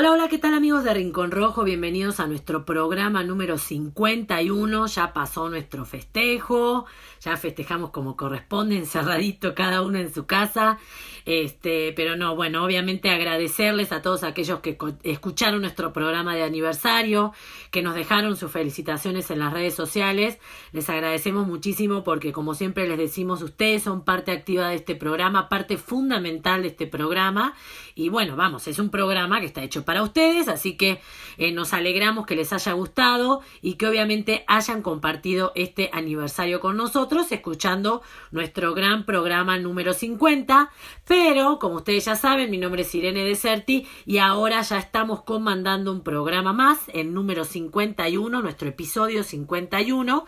Hola, hola, ¿qué tal amigos de Rincón Rojo? Bienvenidos a nuestro programa número 51. Ya pasó nuestro festejo, ya festejamos como corresponde, encerradito cada uno en su casa. Este, pero no, bueno, obviamente agradecerles a todos aquellos que escucharon nuestro programa de aniversario, que nos dejaron sus felicitaciones en las redes sociales. Les agradecemos muchísimo porque, como siempre les decimos, ustedes son parte activa de este programa, parte fundamental de este programa. Y bueno, vamos, es un programa que está hecho para ustedes, así que eh, nos alegramos que les haya gustado y que obviamente hayan compartido este aniversario con nosotros, escuchando nuestro gran programa número 50. Pero, como ustedes ya saben, mi nombre es Irene Deserti y ahora ya estamos comandando un programa más, el número 51, nuestro episodio 51.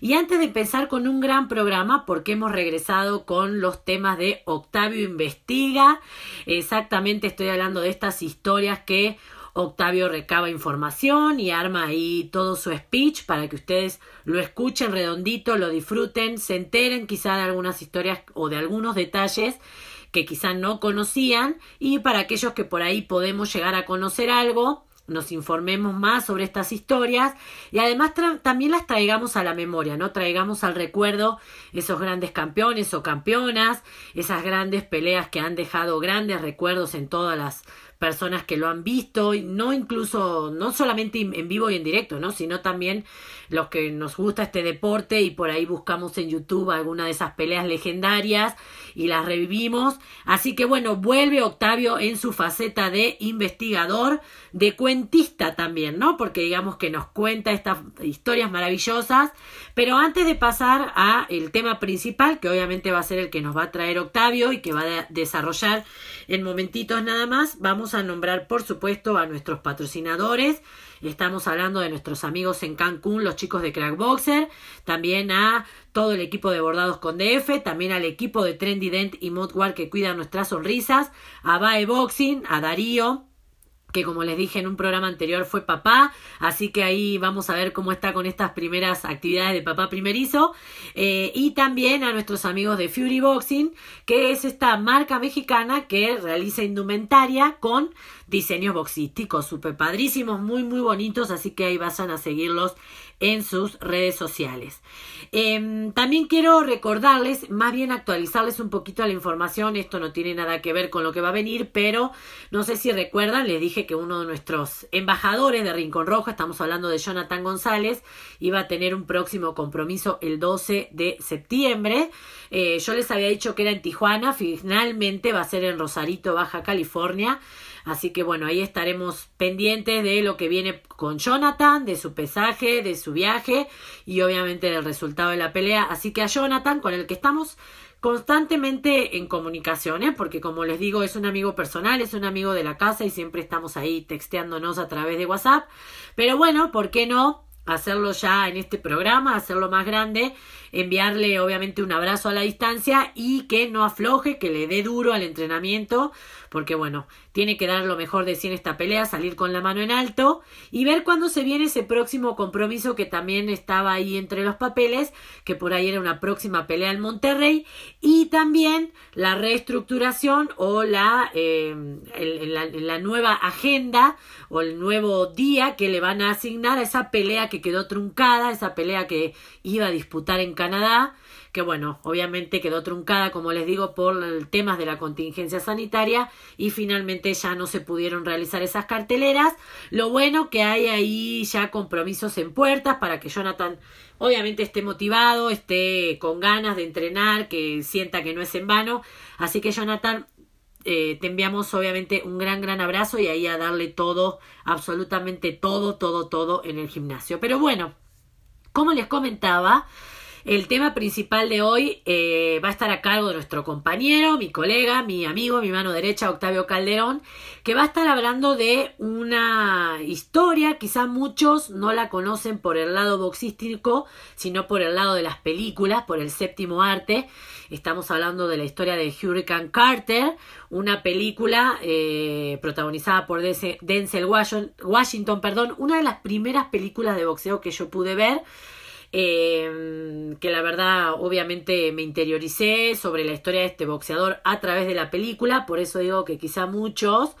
Y antes de empezar con un gran programa, porque hemos regresado con los temas de Octavio Investiga, exactamente estoy hablando de estas historias que Octavio recaba información y arma ahí todo su speech para que ustedes lo escuchen redondito, lo disfruten, se enteren quizá de algunas historias o de algunos detalles que quizá no conocían y para aquellos que por ahí podemos llegar a conocer algo, nos informemos más sobre estas historias y además también las traigamos a la memoria, ¿no? Traigamos al recuerdo esos grandes campeones o campeonas, esas grandes peleas que han dejado grandes recuerdos en todas las personas que lo han visto, no incluso, no solamente en vivo y en directo, ¿no? Sino también los que nos gusta este deporte y por ahí buscamos en YouTube alguna de esas peleas legendarias y las revivimos. Así que bueno, vuelve Octavio en su faceta de investigador, de cuentista también, ¿no? Porque digamos que nos cuenta estas historias maravillosas. Pero antes de pasar a el tema principal, que obviamente va a ser el que nos va a traer Octavio y que va a desarrollar en momentitos nada más, vamos a nombrar por supuesto a nuestros patrocinadores. Estamos hablando de nuestros amigos en Cancún, los chicos de Crackboxer, también a todo el equipo de bordados con DF, también al equipo de Trendy Dent y Modwar que cuidan nuestras sonrisas, a Bae Boxing, a Darío, que como les dije en un programa anterior fue papá, así que ahí vamos a ver cómo está con estas primeras actividades de papá primerizo, eh, y también a nuestros amigos de Fury Boxing, que es esta marca mexicana que realiza indumentaria con diseños boxísticos, super padrísimos, muy muy bonitos, así que ahí vayan a seguirlos en sus redes sociales. Em, también quiero recordarles, más bien actualizarles un poquito la información, esto no tiene nada que ver con lo que va a venir, pero no sé si recuerdan, les dije que uno de nuestros embajadores de Rincón Rojo, estamos hablando de Jonathan González, iba a tener un próximo compromiso el 12 de septiembre. Eh, yo les había dicho que era en Tijuana, finalmente va a ser en Rosarito, Baja California. Así que bueno, ahí estaremos pendientes de lo que viene con Jonathan, de su pesaje, de su viaje y obviamente del resultado de la pelea. Así que a Jonathan, con el que estamos constantemente en comunicación, ¿eh? porque como les digo, es un amigo personal, es un amigo de la casa y siempre estamos ahí texteándonos a través de WhatsApp. Pero bueno, ¿por qué no? hacerlo ya en este programa, hacerlo más grande, enviarle obviamente un abrazo a la distancia y que no afloje, que le dé duro al entrenamiento, porque bueno, tiene que dar lo mejor de sí en esta pelea, salir con la mano en alto y ver cuándo se viene ese próximo compromiso que también estaba ahí entre los papeles, que por ahí era una próxima pelea en Monterrey y también la reestructuración o la, eh, la nueva agenda o el nuevo día que le van a asignar a esa pelea que quedó truncada, esa pelea que iba a disputar en Canadá que bueno, obviamente quedó truncada, como les digo, por temas de la contingencia sanitaria y finalmente ya no se pudieron realizar esas carteleras. Lo bueno que hay ahí ya compromisos en puertas para que Jonathan obviamente esté motivado, esté con ganas de entrenar, que sienta que no es en vano. Así que Jonathan, eh, te enviamos obviamente un gran, gran abrazo y ahí a darle todo, absolutamente todo, todo, todo en el gimnasio. Pero bueno, como les comentaba, el tema principal de hoy eh, va a estar a cargo de nuestro compañero, mi colega, mi amigo, mi mano derecha, Octavio Calderón, que va a estar hablando de una historia, quizá muchos no la conocen por el lado boxístico, sino por el lado de las películas, por el séptimo arte. Estamos hablando de la historia de Hurricane Carter, una película eh, protagonizada por Denzel Washington, perdón, una de las primeras películas de boxeo que yo pude ver eh, que la verdad obviamente me interioricé sobre la historia de este boxeador a través de la película, por eso digo que quizá muchos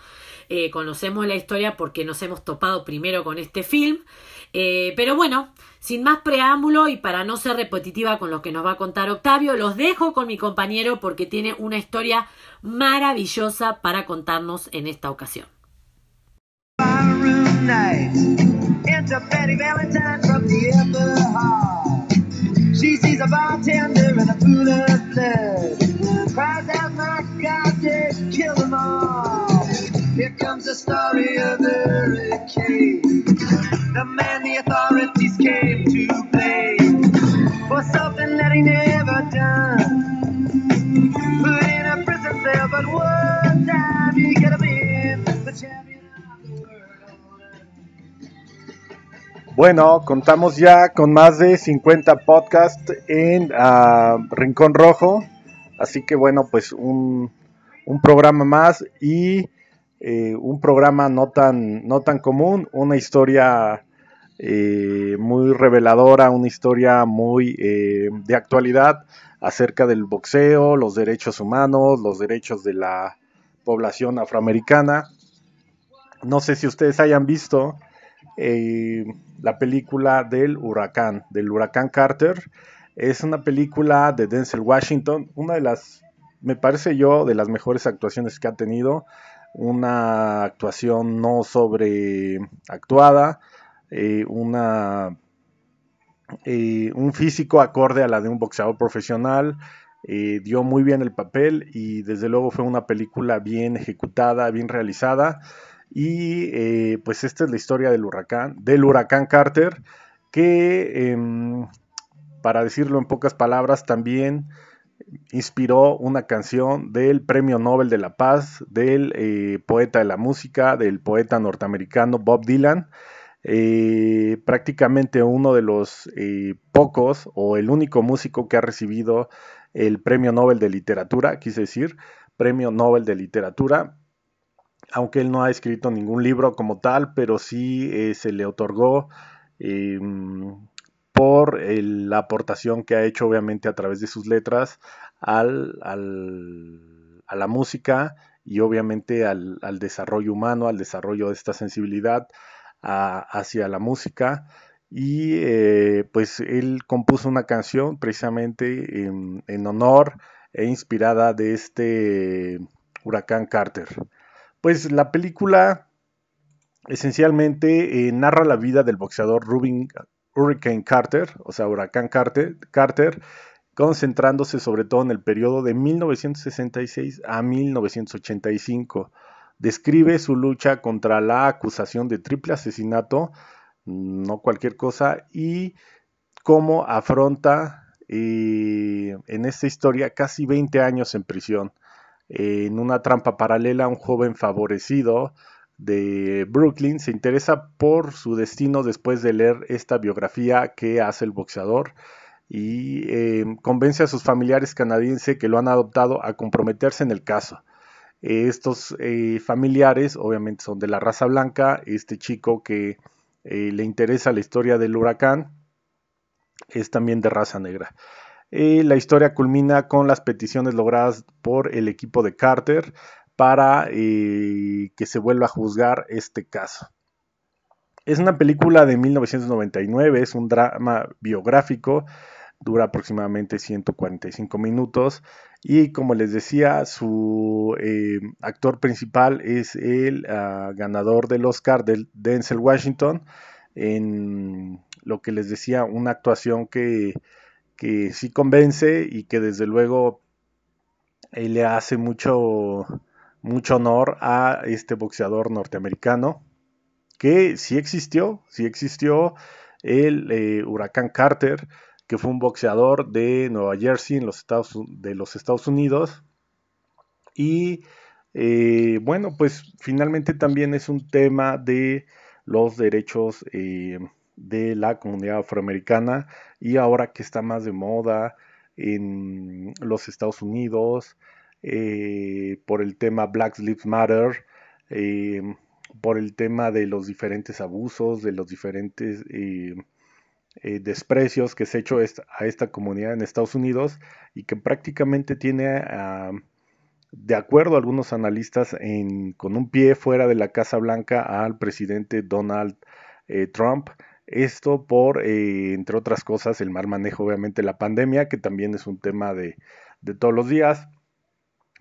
eh, conocemos la historia porque nos hemos topado primero con este film. Eh, pero bueno, sin más preámbulo y para no ser repetitiva con lo que nos va a contar Octavio, los dejo con mi compañero porque tiene una historia maravillosa para contarnos en esta ocasión. She sees a bartender in a pool of blood. Cries out, my God, they kill them all. Here comes the story of hurricane. Bueno, contamos ya con más de 50 podcasts en uh, Rincón Rojo, así que bueno, pues un, programa más y eh, un programa no tan, no tan común, una historia eh, muy reveladora, una historia muy eh, de actualidad acerca del boxeo, los derechos humanos, los derechos de la población afroamericana. No sé si ustedes hayan visto eh, la película del huracán, del huracán Carter. Es una película de Denzel Washington, una de las, me parece yo, de las mejores actuaciones que ha tenido. Una actuación no sobreactuada, eh, una, eh, un físico acorde a la de un boxeador profesional. Eh, dio muy bien el papel y desde luego fue una película bien ejecutada, bien realizada. Y eh, pues esta es la historia del huracán, del huracán Carter, que em, para decirlo en pocas palabras también inspiró una canción del Premio Nobel de la Paz, del eh, poeta de la música, del poeta norteamericano Bob Dylan. Eh, prácticamente uno de los pocos o el único músico que ha recibido el Premio Nobel de Literatura, quise decir, Premio Nobel de Literatura, aunque él no ha escrito ningún libro como tal, pero sí eh, se le otorgó em, por la aportación que ha hecho obviamente a través de sus letras al, a la música y obviamente al, desarrollo humano, al desarrollo de esta sensibilidad hacia la música. Y eh, pues él compuso una canción precisamente en honor e inspirada de este huracán Carter. Pues la película esencialmente eh, narra la vida del boxeador Rubin Hurricane Carter, o sea, Huracán Carter, Carter, concentrándose sobre todo en el periodo de 1966 a 1985. Describe su lucha contra la acusación de triple asesinato, no cualquier cosa, y cómo afronta eh, en esta historia casi 20 años en prisión en una trampa paralela, un joven favorecido de Brooklyn se interesa por su destino después de leer esta biografía que hace el boxeador y eh, convence a sus familiares canadienses que lo han adoptado a comprometerse en el caso. estos eh, familiares obviamente son de la raza blanca, este chico que eh, le interesa la historia del huracán es también de raza negra. La historia culmina con las peticiones logradas por el equipo de Carter para eh, que se vuelva a juzgar este caso. Es una película de 1999, es un drama biográfico, dura aproximadamente 145 minutos y como les decía, su eh, actor principal es el ah, ganador del Oscar, del Denzel Washington, en lo que les decía, una actuación que que sí convence y que desde luego eh, le hace mucho, mucho honor a este boxeador norteamericano que sí existió, sí existió el eh, huracán Carter, que fue un boxeador de Nueva Jersey en los Estados, de los Estados Unidos. Y eh, bueno, pues finalmente también es un tema de los derechos de la comunidad afroamericana y ahora que está más de moda en los Estados Unidos eh, por el tema Black Lives Matter, eh, por el tema de los diferentes abusos, de los diferentes eh, desprecios que se ha hecho a esta comunidad en Estados Unidos y que prácticamente tiene a, de acuerdo a algunos analistas, con un pie fuera de la Casa Blanca al presidente Donald Trump. Esto por, eh, entre otras cosas, el mal manejo, obviamente, la pandemia, que también es un tema de, todos los días.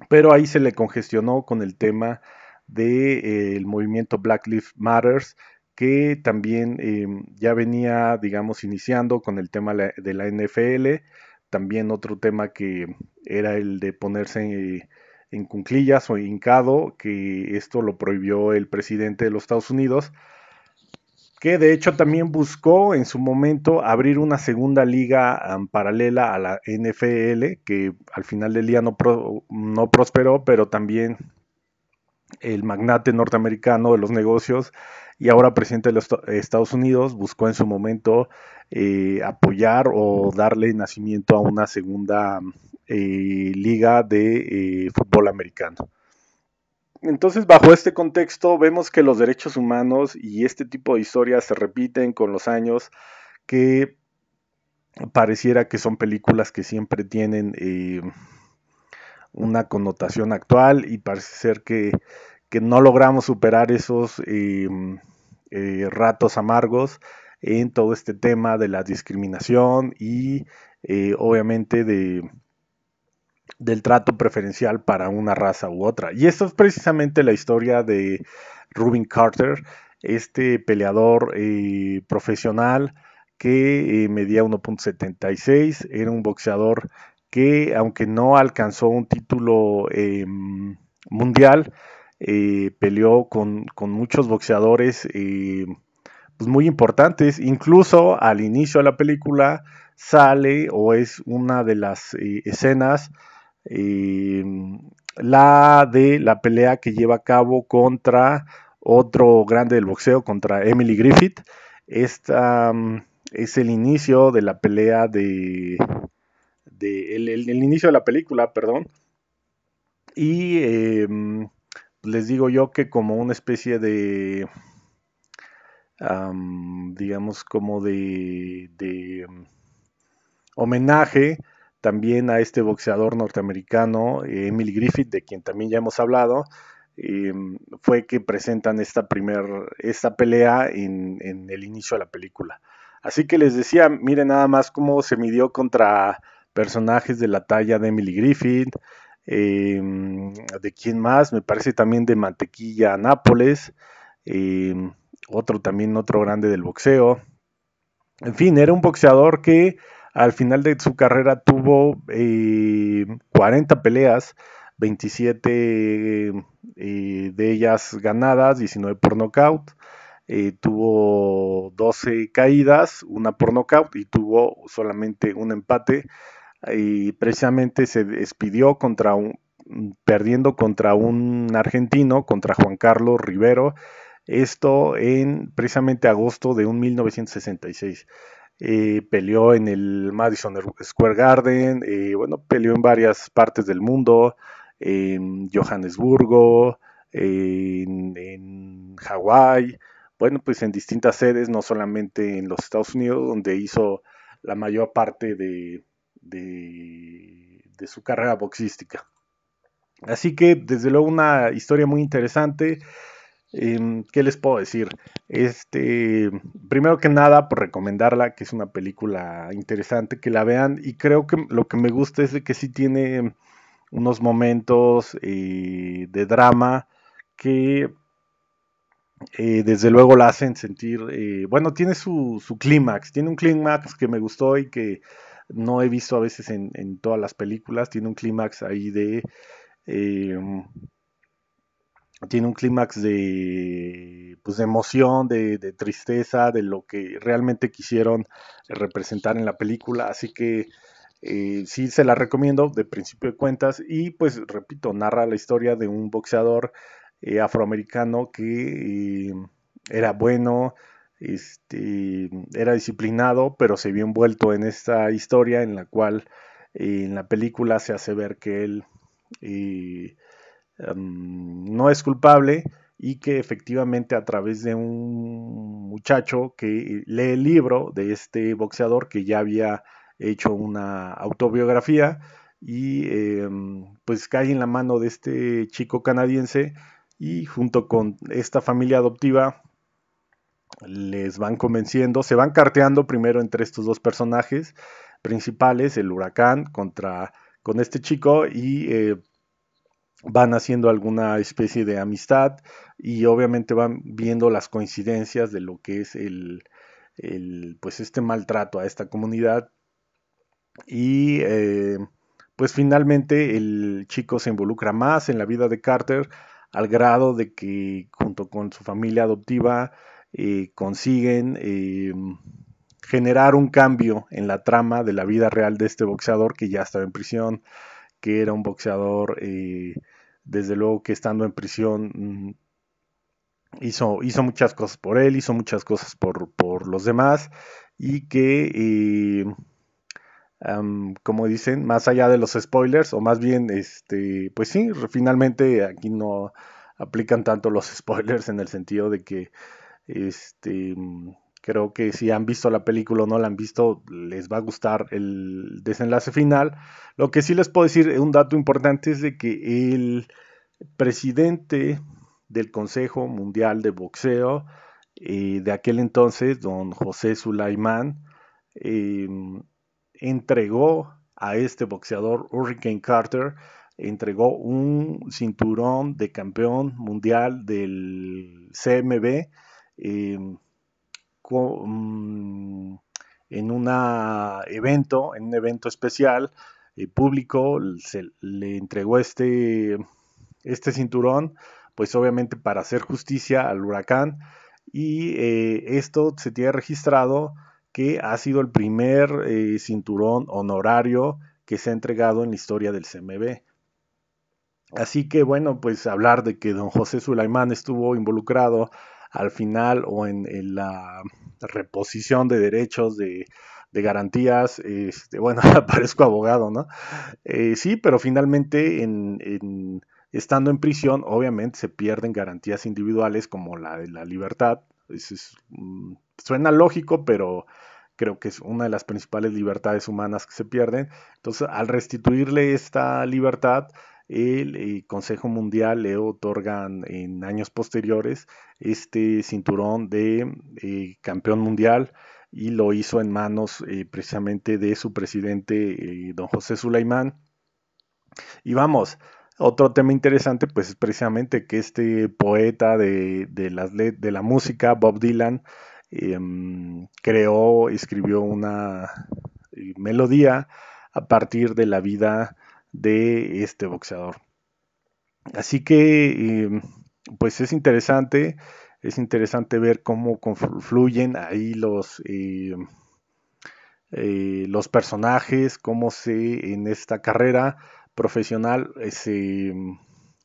Pero ahí se le congestionó con el tema del movimiento Black Lives Matters, que también em, ya venía, digamos, iniciando con el tema de la NFL, también otro tema que era el de ponerse en, en cunclillas o hincado, que esto lo prohibió el presidente de los Estados Unidos, que de hecho también buscó en su momento abrir una segunda liga paralela a la NFL, que al final del día no, no prosperó, pero también el magnate norteamericano de los negocios y ahora presidente de los Estados Unidos buscó en su momento eh, apoyar o darle nacimiento a una segunda eh, liga de eh, fútbol americano. Entonces, bajo este contexto, vemos que los derechos humanos y este tipo de historias se repiten con los años, que pareciera que son películas que siempre tienen una connotación actual y parece ser que que no logramos superar esos em, eh, ratos amargos en todo este tema de la discriminación y eh, obviamente de, del trato preferencial para una raza u otra. Y esto es precisamente la historia de Rubin Carter, este peleador eh, profesional que medía 1.76, era un boxeador que aunque no alcanzó un título em, mundial, eh, peleó con, muchos boxeadores eh, pues muy importantes. Incluso al inicio de la película sale o es una de las eh, la de la pelea que lleva a cabo contra otro grande del boxeo, contra Emily Griffith. Esta mm, es el inicio de la pelea de... el, inicio de la película, perdón. Y em, les digo yo que como una especie de, digamos, como de, mm, homenaje también a este boxeador norteamericano, Emily Griffith, de quien también ya hemos hablado, em, fue que presentan esta, primer, esta pelea en, en, el inicio de la película. Así que les decía, miren nada más cómo se midió contra personajes de la talla de Emily Griffith, Em, ¿De quién más? Me parece también de Mantequilla Nápoles. Em, otro también, otro grande del boxeo. En fin, era un boxeador que al final de su carrera tuvo 40 em, peleas, 27 eh, de ellas ganadas, 19 por nocaut. Eh, tuvo 12 caídas, una por nocaut y tuvo solamente un empate y precisamente se despidió contra un, perdiendo contra un argentino, contra Juan Carlos Rivero, esto en precisamente agosto de un 1966. Eh, peleó en el Madison Square Garden, eh, bueno, peleó en varias partes del mundo, en Johannesburgo, en, en Hawái, bueno, pues en distintas sedes, no solamente en los Estados Unidos, donde hizo la mayor parte de, de, su carrera boxística. Así que desde luego una historia muy interesante. Em, ¿Qué les puedo decir? Este, primero que nada, por recomendarla, que es una película interesante, que la vean. Y creo que lo que me gusta es de que sí tiene unos momentos eh, de drama que eh, desde luego la hacen sentir, eh, bueno, tiene su, su clímax, tiene un clímax que me gustó y que no he visto a veces en, todas las películas. Tiene un clímax ahí de... Em, tiene un clímax de, pues de emoción, de, tristeza, de lo que realmente quisieron representar en la película. Así que eh, sí se la recomiendo de principio de cuentas. Y pues repito, narra la historia de un boxeador eh, afroamericano que eh, era bueno, este, era disciplinado, pero se vio envuelto en esta historia en la cual en la película se hace ver que él eh, no es culpable y que efectivamente a través de un muchacho que lee el libro de este boxeador que ya había hecho una autobiografía, y em, pues cae en la mano de este chico canadiense y junto con esta familia adoptiva les van convenciendo, se van carteando primero entre estos dos personajes principales, el huracán contra con este chico y eh, van haciendo alguna especie de amistad y obviamente van viendo las coincidencias de lo que es el, pues este maltrato a esta comunidad. Y eh, pues finalmente el chico se involucra más en la vida de Carter al grado de que junto con su familia adoptiva eh, consiguen eh, generar un cambio en la trama de la vida real de este boxeador que ya estaba en prisión, que era un boxeador, desde luego que estando en prisión mm, hizo, hizo muchas cosas por él, hizo muchas cosas por, por los demás y que, como dicen, más allá de los spoilers, o más bien, este, pues sí, finalmente aquí no aplican tanto los spoilers en el sentido de que este, creo que si han visto la película o no la han visto, les va a gustar el desenlace final. Lo que sí les puedo decir, un dato importante es de que el presidente del Consejo Mundial de Boxeo eh, de aquel entonces, don José Sulaimán, em, entregó a este boxeador Hurricane Carter, entregó un cinturón de campeón mundial del CMB Em, en un evento, en un evento especial eh, público, se le entregó este, este cinturón, pues obviamente para hacer justicia al huracán. Y eh, esto se tiene registrado que ha sido el primer eh, cinturón honorario que se ha entregado en la historia del CMB. Así que bueno, pues hablar de que don José Sulaimán estuvo involucrado al final o en, la reposición de derechos, de, garantías, este, bueno, parezco abogado, ¿no? Eh, sí, pero finalmente en, estando en prisión, obviamente se pierden garantías individuales como la de la libertad. Mm, suena lógico, pero creo que es una de las principales libertades humanas que se pierden. Entonces, al restituirle esta libertad, el eh, Consejo Mundial le otorgan en años posteriores este cinturón de eh, campeón mundial y lo hizo en manos eh, precisamente de su presidente don José Sulaimán. Y vamos, otro tema interesante pues es precisamente que este poeta de, de la música, Bob Dylan, em, creó, escribió una melodía a partir de la vida de este boxeador. Así que, em, pues es interesante, es interesante ver cómo confluyen ahí los, em, eh, los personajes, cómo se en esta carrera profesional eh, se,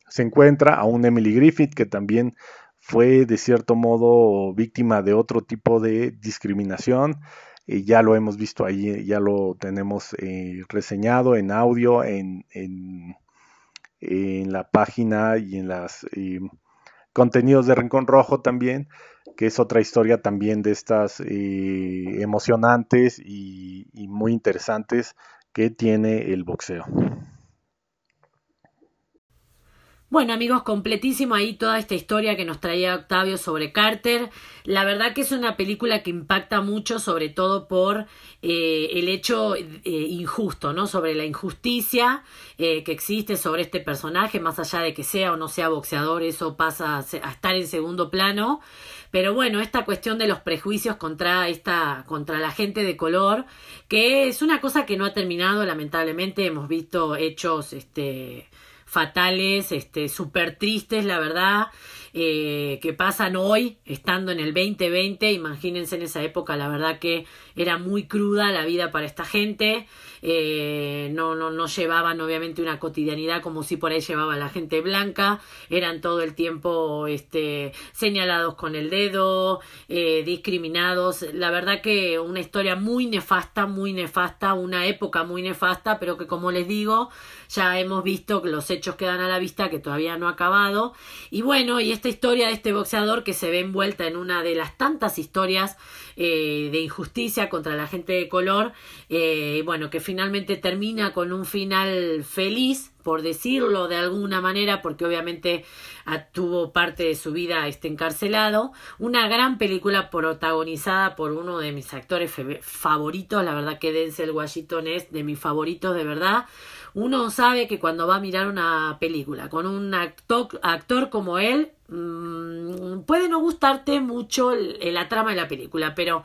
se encuentra a un Emily Griffith que también fue de cierto modo víctima de otro tipo de discriminación eh, ya lo hemos visto ahí, ya lo tenemos eh, reseñado en audio, en, en, la página y en los eh, contenidos de Rincón Rojo también, que es otra historia también de estas emocionantes y muy interesantes que tiene el boxeo. Bueno amigos, completísimo ahí toda esta historia que nos traía Octavio sobre Carter. La verdad que es una película que impacta mucho, sobre todo por eh, el hecho eh, injusto, ¿no? Sobre la injusticia eh, que existe sobre este personaje, más allá de que sea o no sea boxeador, eso pasa a estar en segundo plano. Pero bueno, esta cuestión de los prejuicios contra esta, contra la gente de color, que es una cosa que no ha terminado, lamentablemente, hemos visto hechos, este, fatales, este, súper tristes, la verdad, eh, que pasan hoy, estando en el 2020, imagínense en esa época, la verdad que era muy cruda la vida para esta gente, eh, no, no, no llevaban obviamente una cotidianidad como si por ahí llevaba la gente blanca, eran todo el tiempo este, señalados con el dedo, eh, discriminados, la verdad que una historia muy nefasta, muy nefasta, una época muy nefasta, pero que como les digo, ya hemos visto que los hechos quedan a la vista, que todavía no ha acabado, y bueno, y esta historia de este boxeador que se ve envuelta en una de las tantas historias eh, de injusticia contra la gente de color, eh, bueno, que finalmente termina con un final feliz, por decirlo de alguna manera, porque obviamente ah, tuvo parte de su vida este encarcelado. Una gran película protagonizada por uno de mis actores favoritos, la verdad que Denzel Washington es de mis favoritos de verdad. Uno sabe que cuando va a mirar una película con un actor, actor como él, mmm, puede no gustarte mucho la trama de la película, pero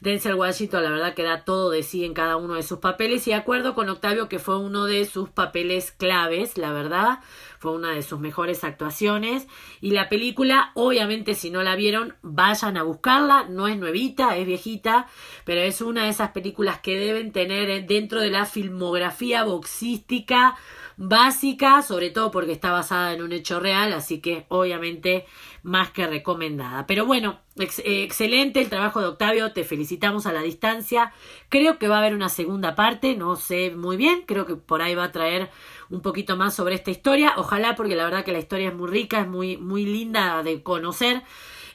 Denzel Washington la verdad que da todo de sí en cada uno de sus papeles. Y acuerdo con Octavio que fue uno de sus papeles claves, la verdad, fue una de sus mejores actuaciones. Y la película, obviamente si no la vieron, vayan a buscarla, no es nuevita, es viejita, pero es una de esas películas que deben tener dentro de la filmografía boxística básica, sobre todo porque está basada en un hecho real, así que obviamente más que recomendada. Pero bueno, excelente el trabajo de Octavio, te felicitamos a la distancia. Creo que va a haber una segunda parte, no sé muy bien, creo que por ahí va a traer un poquito más sobre esta historia. Ojalá porque la verdad que la historia es muy rica, es muy muy linda de conocer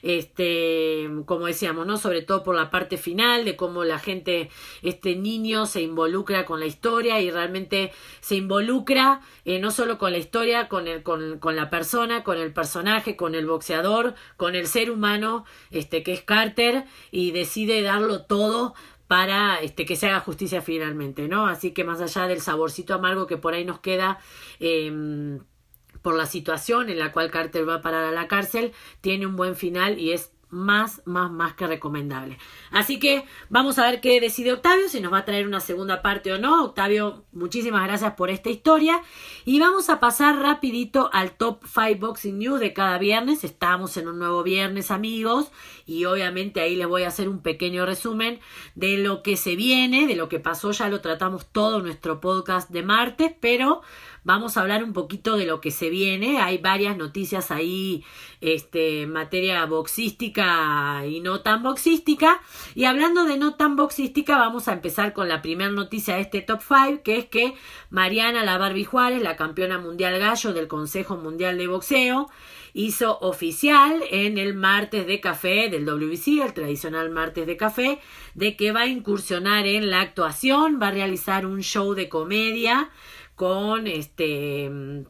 este, como decíamos, ¿no? Sobre todo por la parte final de cómo la gente, este niño se involucra con la historia y realmente se involucra eh, no solo con la historia, con, el, con, con la persona, con el personaje, con el boxeador, con el ser humano, este, que es Carter, y decide darlo todo para este, que se haga justicia finalmente, ¿no? Así que más allá del saborcito amargo que por ahí nos queda, eh, por la situación en la cual Carter va a parar a la cárcel, tiene un buen final y es más, más, más que recomendable. Así que vamos a ver qué decide Octavio, si nos va a traer una segunda parte o no. Octavio, muchísimas gracias por esta historia. Y vamos a pasar rapidito al Top 5 Boxing News de cada viernes. Estamos en un nuevo viernes, amigos. Y obviamente ahí les voy a hacer un pequeño resumen de lo que se viene, de lo que pasó. Ya lo tratamos todo en nuestro podcast de martes, pero Vamos a hablar un poquito de lo que se viene. Hay varias noticias ahí, este, materia boxística y no tan boxística. Y hablando de no tan boxística, vamos a empezar con la primera noticia de este top 5, que es que Mariana La Barbie Juárez, la campeona mundial gallo del Consejo Mundial de Boxeo, hizo oficial en el martes de café del WBC, el tradicional martes de café, de que va a incursionar en la actuación, va a realizar un show de comedia con este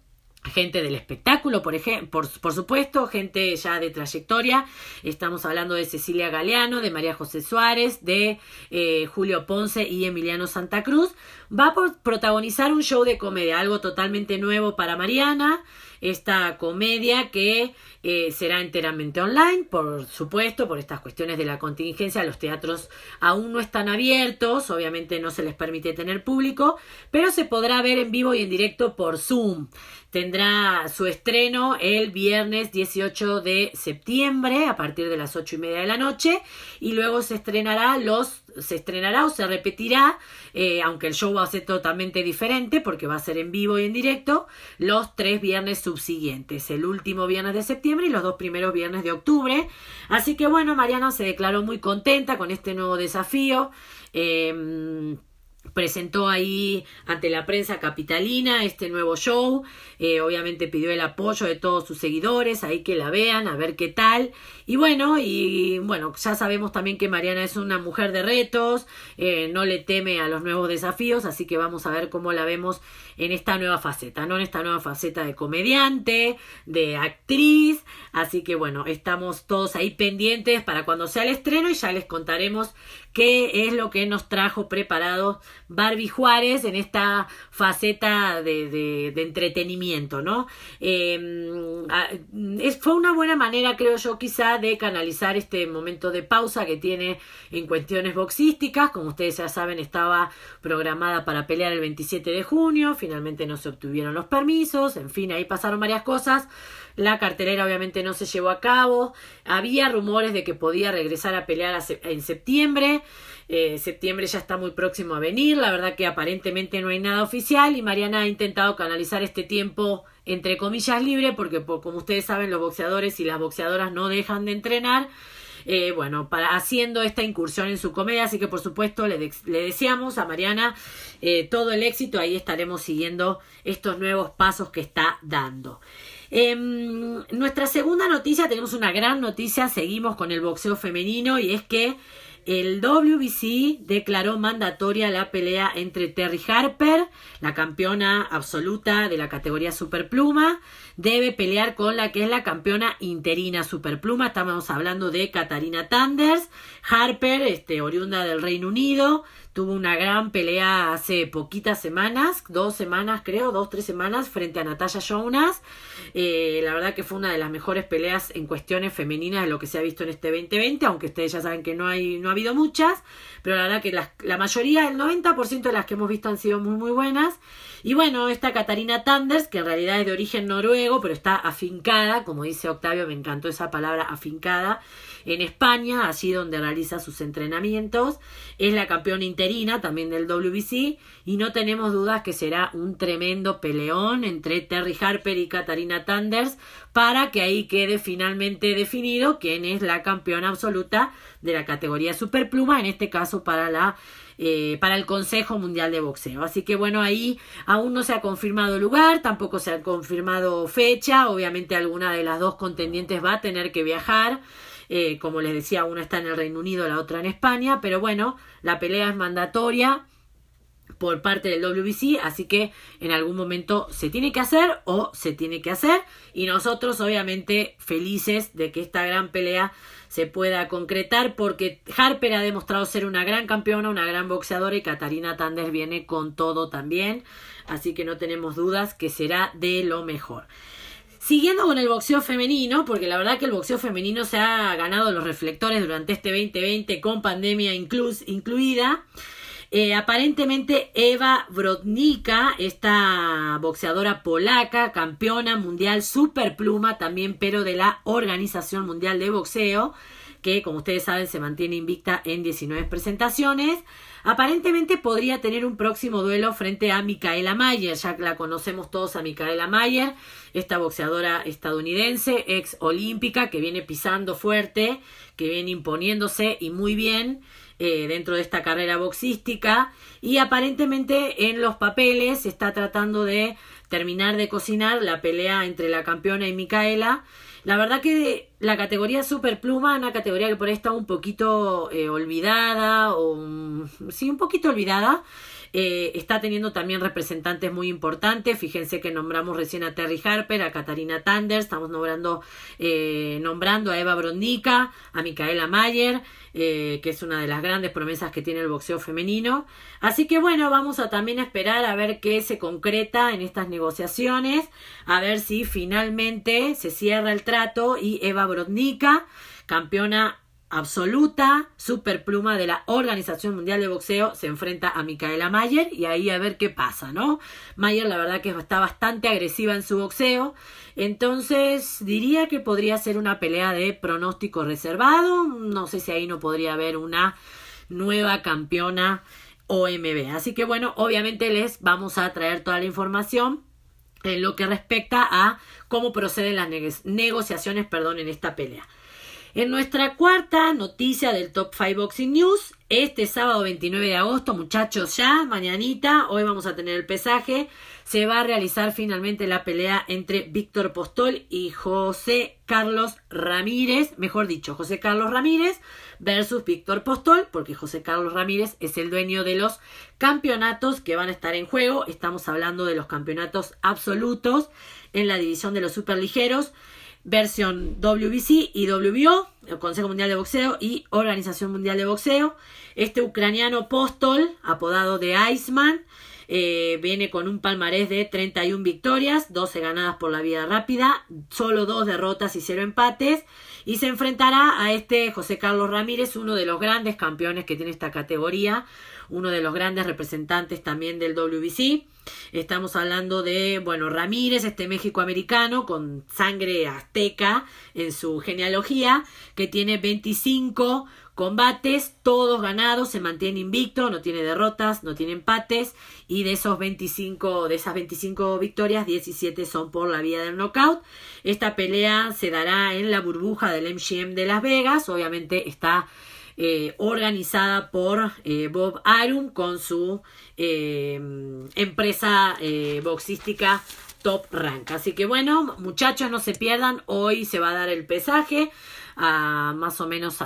gente del espectáculo, por, ejemplo, por, supuesto, gente ya de trayectoria. Estamos hablando de Cecilia Galeano, de María José Suárez, de eh, Julio Ponce y Emiliano Santa Cruz. Va a protagonizar un show de comedia, algo totalmente nuevo para Mariana esta comedia que eh, será enteramente online, por supuesto, por estas cuestiones de la contingencia. Los teatros aún no están abiertos, obviamente no se les permite tener público, pero se podrá ver en vivo y en directo por Zoom. Tendrá su estreno el viernes 18 de septiembre a partir de las ocho y media de la noche y luego se estrenará los se estrenará o se repetirá, eh, aunque el show va a ser totalmente diferente porque va a ser en vivo y en directo, los tres viernes subsiguientes, el último viernes de septiembre y los dos primeros viernes de octubre. Así que bueno, Mariana se declaró muy contenta con este nuevo desafío. Eh, presentó ahí ante la prensa capitalina este nuevo show, eh, obviamente pidió el apoyo de todos sus seguidores, ahí que la vean, a ver qué tal, y bueno, y bueno, ya sabemos también que Mariana es una mujer de retos, eh, no le teme a los nuevos desafíos, así que vamos a ver cómo la vemos en esta nueva faceta, ¿no? En esta nueva faceta de comediante, de actriz, así que bueno, estamos todos ahí pendientes para cuando sea el estreno y ya les contaremos qué es lo que nos trajo preparado Barbie Juárez en esta faceta de, de, entretenimiento, ¿no? Em, es, fue una buena manera, creo yo, quizá de canalizar este momento de pausa que tiene en cuestiones boxísticas. Como ustedes ya saben, estaba programada para pelear el 27 de junio, finalmente no se obtuvieron los permisos, en fin, ahí pasaron varias cosas. La cartelera obviamente no se llevó a cabo. Había rumores de que podía regresar a pelear en septiembre. Eh, septiembre ya está muy próximo a venir. La verdad que aparentemente no hay nada oficial y Mariana ha intentado canalizar este tiempo entre comillas libre porque como ustedes saben los boxeadores y las boxeadoras no dejan de entrenar. Eh, bueno, para haciendo esta incursión en su comedia, así que por supuesto le, deseamos a Mariana eh, todo el éxito, ahí estaremos siguiendo estos nuevos pasos que está dando. Em, nuestra segunda noticia, tenemos una gran noticia, seguimos con el boxeo femenino y es que el WBC declaró mandatoria la pelea entre Terry Harper, la campeona absoluta de la categoría superpluma, debe pelear con la que es la campeona interina superpluma. Estamos hablando de Katarina Tanders. Harper, este, oriunda del Reino Unido, tuvo una gran pelea hace poquitas semanas, dos semanas creo, dos, tres semanas, frente a Natalia Jonas. Eh, la verdad que fue una de las mejores peleas en cuestiones femeninas de lo que se ha visto en este 2020, aunque ustedes ya saben que no, hay, no ha habido muchas, pero la verdad que la, la mayoría, el 90% de las que hemos visto han sido muy, muy buenas. Y bueno, esta Katarina Tanders, que en realidad es de origen noruego, pero está afincada, como dice Octavio, me encantó esa palabra afincada, en España, allí donde realiza sus entrenamientos. Es la campeona interina también del WBC y no tenemos dudas que será un tremendo peleón entre Terry Harper y Katarina Tanders para que ahí quede finalmente definido quién es la campeona absoluta de la categoría superpluma, en este caso para la eh, para el Consejo Mundial de Boxeo. Así que bueno, ahí aún no se ha confirmado lugar, tampoco se ha confirmado fecha, obviamente alguna de las dos contendientes va a tener que viajar. Eh, como les decía, una está en el Reino Unido, la otra en España, pero bueno, la pelea es mandatoria por parte del WBC, así que en algún momento se tiene que hacer o se tiene que hacer y nosotros obviamente felices de que esta gran pelea se pueda concretar porque Harper ha demostrado ser una gran campeona, una gran boxeadora y Katarina Tander viene con todo también, así que no tenemos dudas que será de lo mejor. Siguiendo con el boxeo femenino, porque la verdad que el boxeo femenino se ha ganado los reflectores durante este 2020 con pandemia incluida. Eh, aparentemente Eva Brodnicka, esta boxeadora polaca, campeona mundial superpluma también, pero de la Organización Mundial de Boxeo, que como ustedes saben se mantiene invicta en 19 presentaciones. Aparentemente podría tener un próximo duelo frente a Micaela Mayer, ya la conocemos todos a Micaela Mayer, esta boxeadora estadounidense, ex olímpica, que viene pisando fuerte, que viene imponiéndose y muy bien eh, dentro de esta carrera boxística y aparentemente en los papeles está tratando de terminar de cocinar la pelea entre la campeona y Micaela. La verdad que la categoría superpluma, una categoría que por ahí está un poquito eh, olvidada, o sí, un poquito olvidada, eh, está teniendo también representantes muy importantes. Fíjense que nombramos recién a Terry Harper, a Katarina Tander, estamos nombrando, eh, nombrando a Eva Brondica, a Micaela Mayer, eh, que es una de las grandes promesas que tiene el boxeo femenino. Así que bueno, vamos a también esperar a ver qué se concreta en estas negociaciones, a ver si finalmente se cierra el trato y Eva Brodnica, campeona absoluta superpluma de la Organización Mundial de Boxeo se enfrenta a Micaela Mayer y ahí a ver qué pasa, ¿no? Mayer la verdad que está bastante agresiva en su boxeo, entonces diría que podría ser una pelea de pronóstico reservado, no sé si ahí no podría haber una nueva campeona OMB. Así que bueno, obviamente les vamos a traer toda la información en lo que respecta a cómo proceden las negociaciones, perdón, en esta pelea. En nuestra cuarta noticia del Top 5 Boxing News, este sábado 29 de agosto, muchachos, ya, mañanita, hoy vamos a tener el pesaje, se va a realizar finalmente la pelea entre Víctor Postol y José Carlos Ramírez, mejor dicho, José Carlos Ramírez versus Víctor Postol, porque José Carlos Ramírez es el dueño de los campeonatos que van a estar en juego, estamos hablando de los campeonatos absolutos en la división de los superligeros, versión WBC y WBO, el Consejo Mundial de Boxeo y Organización Mundial de Boxeo. Este ucraniano Postol, apodado de Iceman, eh, viene con un palmarés de 31 victorias, 12 ganadas por la vía rápida, solo dos derrotas y cero empates. Y se enfrentará a este José Carlos Ramírez, uno de los grandes campeones que tiene esta categoría, uno de los grandes representantes también del WBC. Estamos hablando de, bueno, Ramírez, este México americano con sangre azteca en su genealogía, que tiene 25 combates, todos ganados, se mantiene invicto, no tiene derrotas, no tiene empates y de esos 25 de esas 25 victorias, 17 son por la vía del knockout. Esta pelea se dará en la burbuja del MGM de Las Vegas, obviamente está eh, organizada por eh, Bob Arum con su eh, empresa boxística Top Rank. Así que bueno, muchachos, no se pierdan. Hoy se va a dar el pesaje a, más o menos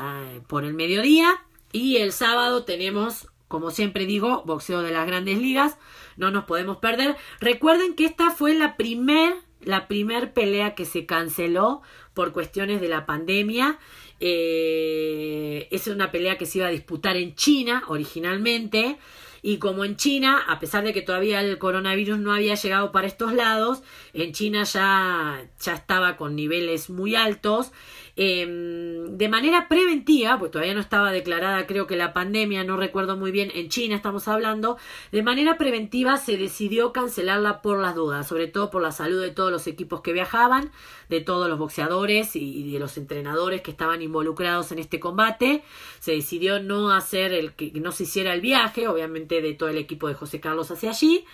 por el mediodía. Y el sábado tenemos, como siempre digo, boxeo de las grandes ligas. No nos podemos perder. Recuerden que esta fue la primer, la primer pelea que se canceló por cuestiones de la pandemia. Eh, es una pelea que se iba a disputar en China originalmente. Y como en China, a pesar de que todavía el coronavirus no había llegado para estos lados, en China ya, ya estaba con niveles muy altos. Em, de manera preventiva, pues todavía no estaba declarada creo que la pandemia, no recuerdo muy bien, en China estamos hablando, de manera preventiva se decidió cancelarla por las dudas, sobre todo por la salud de todos los equipos que viajaban, de todos los boxeadores y, de los entrenadores que estaban involucrados en este combate. Se decidió no hacer el que no se hiciera el viaje, obviamente de todo el equipo de José Carlos hacia allí.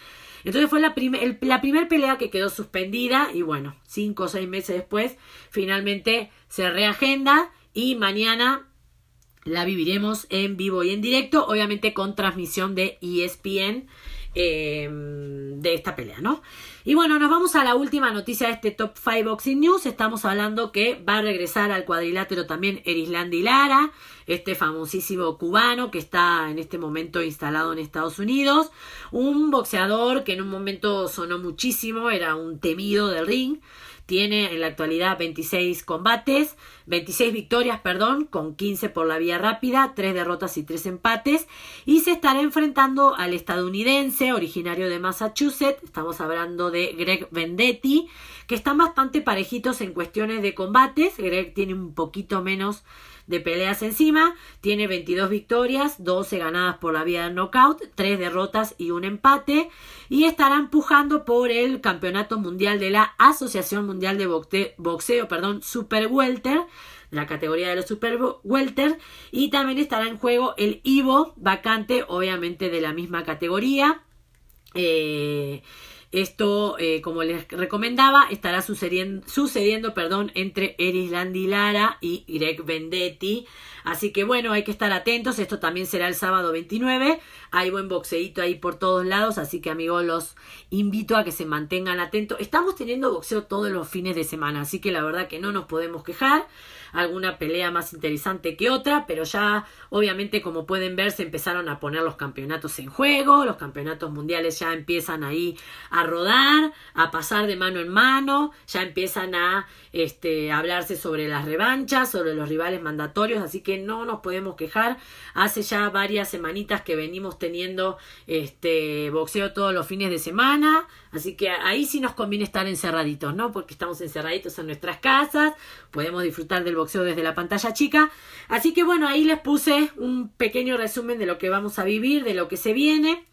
Entonces fue la, primer, la primera pelea que quedó suspendida y bueno, cinco o seis meses después finalmente se reagenda y mañana la viviremos en vivo y en directo, obviamente con transmisión de ESPN eh, de esta pelea, ¿no? Y bueno, nos vamos a la última noticia de este Top 5 Boxing News. Estamos hablando que va a regresar al cuadrilátero también Erislandi Lara, este famosísimo cubano que está en este momento instalado en Estados Unidos. Un boxeador que en un momento sonó muchísimo, era un temido del ring. Tiene en la actualidad 26 combates, 26 victorias, perdón, con 15 por la vía rápida, 3 derrotas y 3 empates. Y se estará enfrentando al estadounidense, originario de Massachusetts, estamos hablando de Greg Vendetti, que están bastante parejitos en cuestiones de combates. Greg tiene un poquito menos de peleas encima, tiene 22 victorias, 12 ganadas por la vía de knockout, 3 derrotas y un empate y estará empujando por el Campeonato Mundial de la Asociación Mundial de Boxeo, perdón, Super Welter, la categoría de los Super Welter y también estará en juego el Ivo vacante, obviamente de la misma categoría. Eh, esto, eh, como les recomendaba, estará sucediendo, sucediendo perdón, entre Eris Lara y Greg Vendetti. Así que bueno, hay que estar atentos. Esto también será el sábado 29. Hay buen boxeito ahí por todos lados. Así que amigos, los invito a que se mantengan atentos. Estamos teniendo boxeo todos los fines de semana. Así que la verdad que no nos podemos quejar alguna pelea más interesante que otra, pero ya obviamente como pueden ver se empezaron a poner los campeonatos en juego, los campeonatos mundiales ya empiezan ahí a rodar, a pasar de mano en mano, ya empiezan a este, hablarse sobre las revanchas, sobre los rivales mandatorios, así que no nos podemos quejar. Hace ya varias semanitas que venimos teniendo este boxeo todos los fines de semana, así que ahí sí nos conviene estar encerraditos, ¿no? Porque estamos encerraditos en nuestras casas, podemos disfrutar del boxeo desde la pantalla chica. Así que bueno, ahí les puse un pequeño resumen de lo que vamos a vivir, de lo que se viene.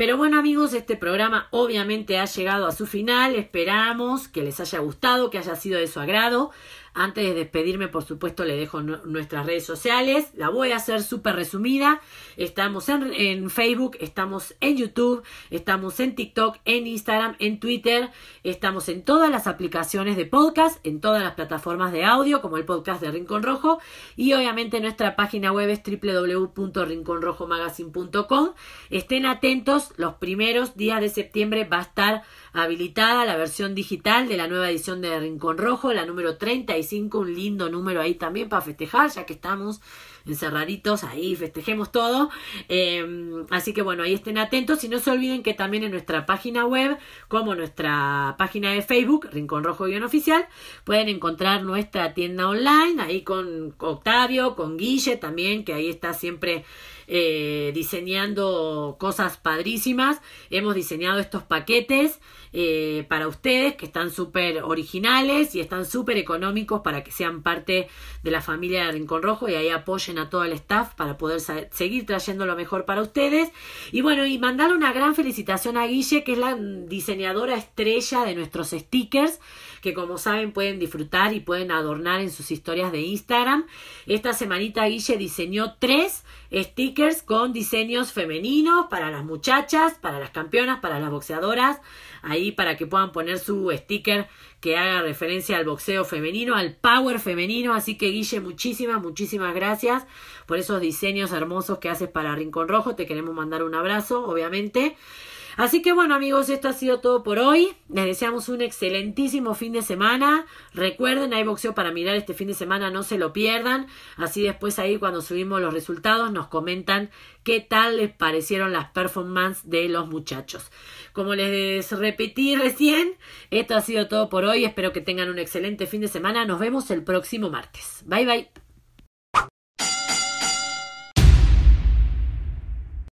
Pero bueno amigos, este programa obviamente ha llegado a su final. Esperamos que les haya gustado, que haya sido de su agrado. Antes de despedirme, por supuesto, le dejo nuestras redes sociales. La voy a hacer súper resumida. Estamos en, Facebook, estamos en YouTube, estamos en TikTok, en Instagram, en Twitter. Estamos en todas las aplicaciones de podcast, en todas las plataformas de audio, como el podcast de Rincón Rojo. Y obviamente nuestra página web es www.rinconrojomagazine.com. Estén atentos, los primeros días de septiembre va a estar habilitada la versión digital de la nueva edición de Rincón Rojo, la número 35, un lindo número ahí también para festejar, ya que estamos encerraditos ahí, festejemos todo. Em, así que bueno, ahí estén atentos y no se olviden que también en nuestra página web, como nuestra página de Facebook, Rincón Rojo Guión Oficial, pueden encontrar nuestra tienda online, ahí con Octavio, con Guille también, que ahí está siempre eh, diseñando cosas padrísimas. Hemos diseñado estos paquetes eh, para ustedes que están súper originales y están súper económicos para que sean parte de la familia de Rincón Rojo y ahí apoyen a todo el staff para poder seguir trayendo lo mejor para ustedes. Y bueno, y mandar una gran felicitación a Guille, que es la diseñadora estrella de nuestros stickers que como saben pueden disfrutar y pueden adornar en sus historias de Instagram. Esta semanita Guille diseñó tres stickers con diseños femeninos para las muchachas, para las campeonas, para las boxeadoras, ahí para que puedan poner su sticker que haga referencia al boxeo femenino, al power femenino. Así que Guille, muchísimas, muchísimas gracias por esos diseños hermosos que haces para Rincón Rojo. Te queremos mandar un abrazo, obviamente. Así que bueno amigos, esto ha sido todo por hoy. Les deseamos un excelentísimo fin de semana. Recuerden, hay boxeo para mirar este fin de semana, no se lo pierdan. Así después ahí cuando subimos los resultados nos comentan qué tal les parecieron las performances de los muchachos. Como les repetí recién, esto ha sido todo por hoy. Espero que tengan un excelente fin de semana. Nos vemos el próximo martes. Bye bye.